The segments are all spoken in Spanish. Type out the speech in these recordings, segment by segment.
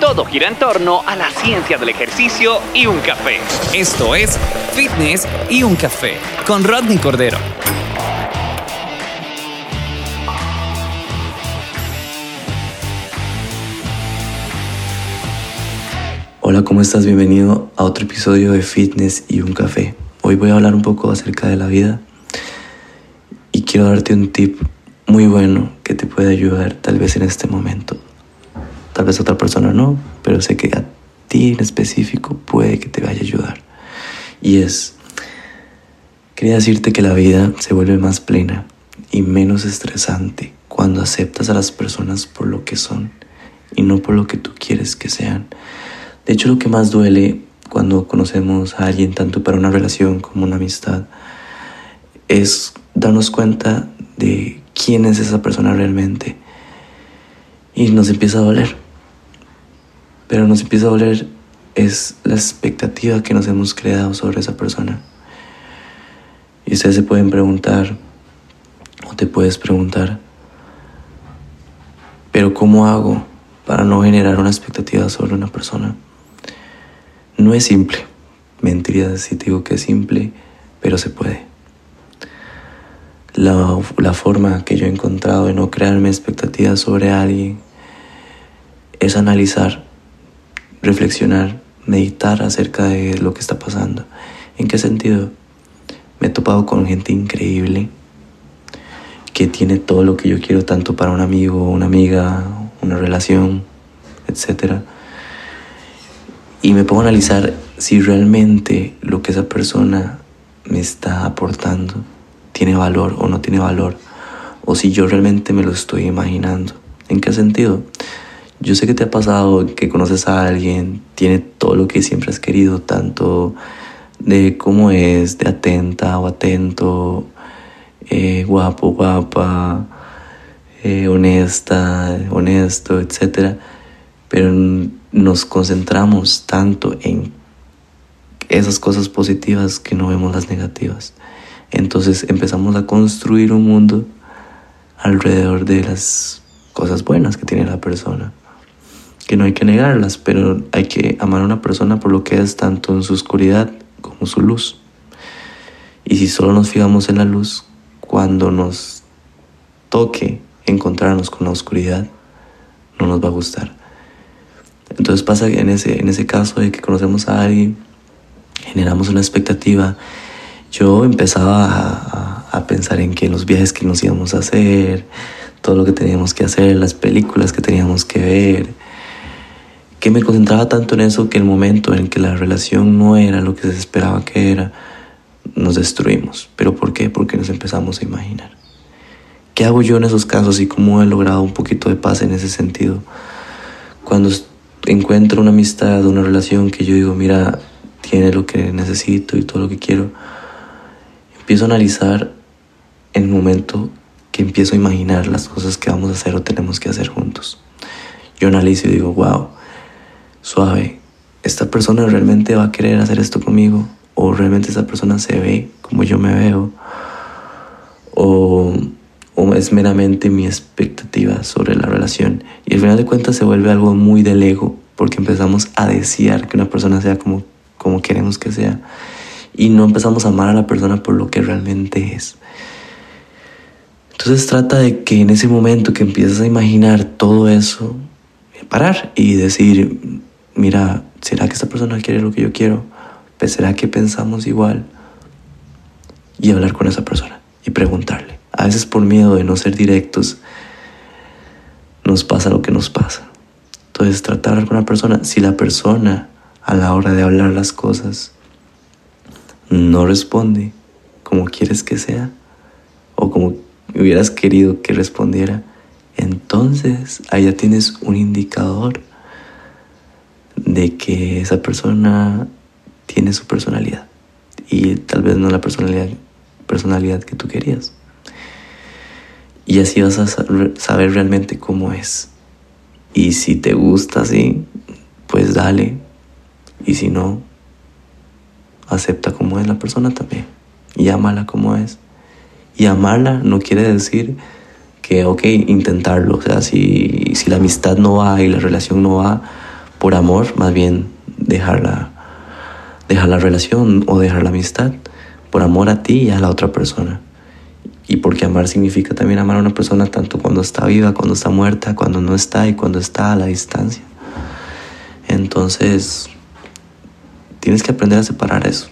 Todo gira en torno a la ciencia del ejercicio y un café. Esto es Fitness y un café con Rodney Cordero. Hola, ¿cómo estás? Bienvenido a otro episodio de Fitness y un café. Hoy voy a hablar un poco acerca de la vida y quiero darte un tip muy bueno que te puede ayudar tal vez en este momento. Tal vez otra persona no, pero sé que a ti en específico puede que te vaya a ayudar. Y es, quería decirte que la vida se vuelve más plena y menos estresante cuando aceptas a las personas por lo que son y no por lo que tú quieres que sean. De hecho, lo que más duele cuando conocemos a alguien, tanto para una relación como una amistad, es darnos cuenta de quién es esa persona realmente. Y nos empieza a doler pero nos empieza a doler es la expectativa que nos hemos creado sobre esa persona. Y ustedes se pueden preguntar, o te puedes preguntar, pero ¿cómo hago para no generar una expectativa sobre una persona? No es simple, mentiría si te digo que es simple, pero se puede. La, la forma que yo he encontrado de no crearme expectativas sobre alguien es analizar reflexionar, meditar acerca de lo que está pasando. ¿En qué sentido? Me he topado con gente increíble que tiene todo lo que yo quiero, tanto para un amigo, una amiga, una relación, etc. Y me pongo a analizar si realmente lo que esa persona me está aportando tiene valor o no tiene valor, o si yo realmente me lo estoy imaginando. ¿En qué sentido? Yo sé que te ha pasado que conoces a alguien, tiene todo lo que siempre has querido, tanto de cómo es, de atenta o atento, eh, guapo, guapa, eh, honesta, honesto, etc. Pero nos concentramos tanto en esas cosas positivas que no vemos las negativas. Entonces empezamos a construir un mundo alrededor de las cosas buenas que tiene la persona que no hay que negarlas, pero hay que amar a una persona por lo que es tanto en su oscuridad como su luz. Y si solo nos fijamos en la luz, cuando nos toque encontrarnos con la oscuridad, no nos va a gustar. Entonces pasa en ese, en ese caso de que conocemos a alguien, generamos una expectativa. Yo empezaba a, a pensar en que los viajes que nos íbamos a hacer, todo lo que teníamos que hacer, las películas que teníamos que ver, que me concentraba tanto en eso que el momento en que la relación no era lo que se esperaba que era, nos destruimos. ¿Pero por qué? Porque nos empezamos a imaginar. ¿Qué hago yo en esos casos y cómo he logrado un poquito de paz en ese sentido? Cuando encuentro una amistad, una relación que yo digo, mira, tiene lo que necesito y todo lo que quiero, empiezo a analizar el momento que empiezo a imaginar las cosas que vamos a hacer o tenemos que hacer juntos. Yo analizo y digo, wow, suave, ¿esta persona realmente va a querer hacer esto conmigo? ¿O realmente esta persona se ve como yo me veo? ¿O, o es meramente mi expectativa sobre la relación? Y al final de cuentas se vuelve algo muy del ego, porque empezamos a desear que una persona sea como, como queremos que sea. Y no empezamos a amar a la persona por lo que realmente es. Entonces trata de que en ese momento que empiezas a imaginar todo eso, parar y decir, mira, ¿será que esta persona quiere lo que yo quiero? Pues, ¿Será que pensamos igual? Y hablar con esa persona y preguntarle. A veces por miedo de no ser directos, nos pasa lo que nos pasa. Entonces, tratar con una persona, si la persona a la hora de hablar las cosas no responde como quieres que sea o como hubieras querido que respondiera, entonces ahí ya tienes un indicador de que esa persona tiene su personalidad y tal vez no la personalidad, personalidad que tú querías. Y así vas a saber realmente cómo es. Y si te gusta así, pues dale. Y si no, acepta como es la persona también. Y amala como es. Y amarla no quiere decir que, ok, intentarlo. O sea, si, si la amistad no va y la relación no va por amor, más bien dejarla, dejar la relación o dejar la amistad por amor a ti y a la otra persona. Y porque amar significa también amar a una persona tanto cuando está viva, cuando está muerta, cuando no está y cuando está a la distancia. Entonces, tienes que aprender a separar eso.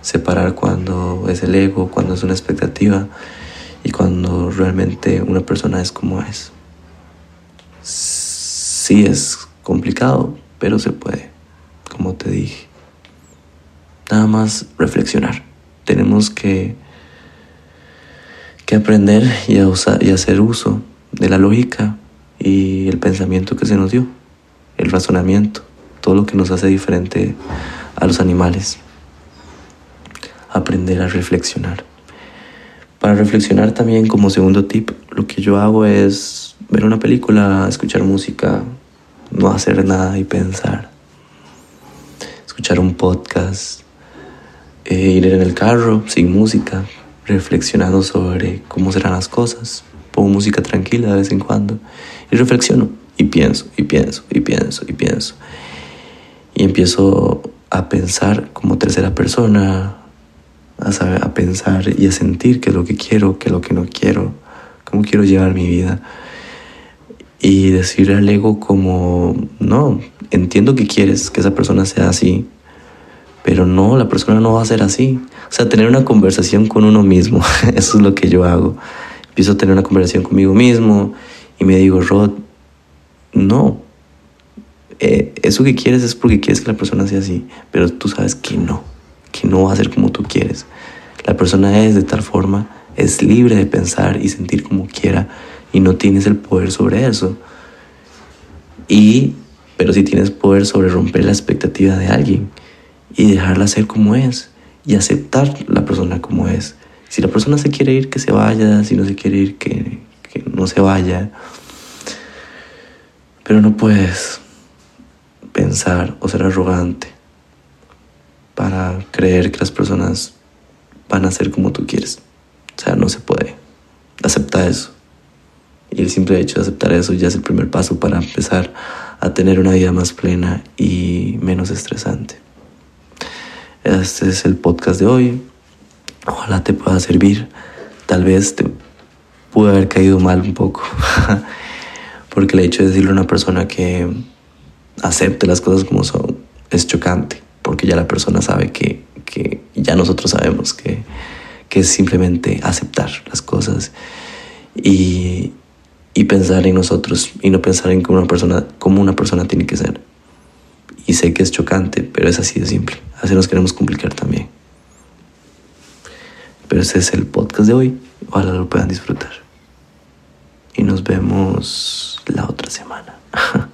Separar cuando es el ego, cuando es una expectativa y cuando realmente una persona es como es. Sí es complicado, pero se puede, como te dije. Nada más reflexionar. Tenemos que que aprender y, a usar, y hacer uso de la lógica y el pensamiento que se nos dio, el razonamiento, todo lo que nos hace diferente a los animales. Aprender a reflexionar. Para reflexionar también como segundo tip, lo que yo hago es ver una película, escuchar música, no hacer nada y pensar. Escuchar un podcast, eh, ir en el carro sin música, reflexionando sobre cómo serán las cosas. Pongo música tranquila de vez en cuando y reflexiono y pienso y pienso y pienso y pienso. Y empiezo a pensar como tercera persona, a, a pensar y a sentir qué es lo que quiero, qué es lo que no quiero, cómo quiero llevar mi vida. Y decirle al ego como, no, entiendo que quieres que esa persona sea así, pero no, la persona no va a ser así. O sea, tener una conversación con uno mismo, eso es lo que yo hago. Empiezo a tener una conversación conmigo mismo y me digo, Rod, no, eh, eso que quieres es porque quieres que la persona sea así, pero tú sabes que no, que no va a ser como tú quieres. La persona es de tal forma, es libre de pensar y sentir como quiera y no tienes el poder sobre eso. Y, pero sí tienes poder sobre romper la expectativa de alguien y dejarla ser como es y aceptar la persona como es. Si la persona se quiere ir, que se vaya, si no se quiere ir, que, que no se vaya. Pero no puedes pensar o ser arrogante para creer que las personas van a ser como tú quieres. O sea, no se puede. Acepta eso. Y el simple hecho de aceptar eso ya es el primer paso para empezar a tener una vida más plena y menos estresante. Este es el podcast de hoy. Ojalá te pueda servir. Tal vez te pude haber caído mal un poco. Porque el hecho de decirle a una persona que acepte las cosas como son es chocante. Porque ya la persona sabe que, que ya nosotros sabemos que, que es simplemente aceptar las cosas y, y pensar en nosotros y no pensar en cómo una persona, cómo una persona tiene que ser. Y sé que es chocante, pero es así de simple. Así nos queremos complicar también. Pero ese es el podcast de hoy. Ojalá lo puedan disfrutar. Y nos vemos la otra semana.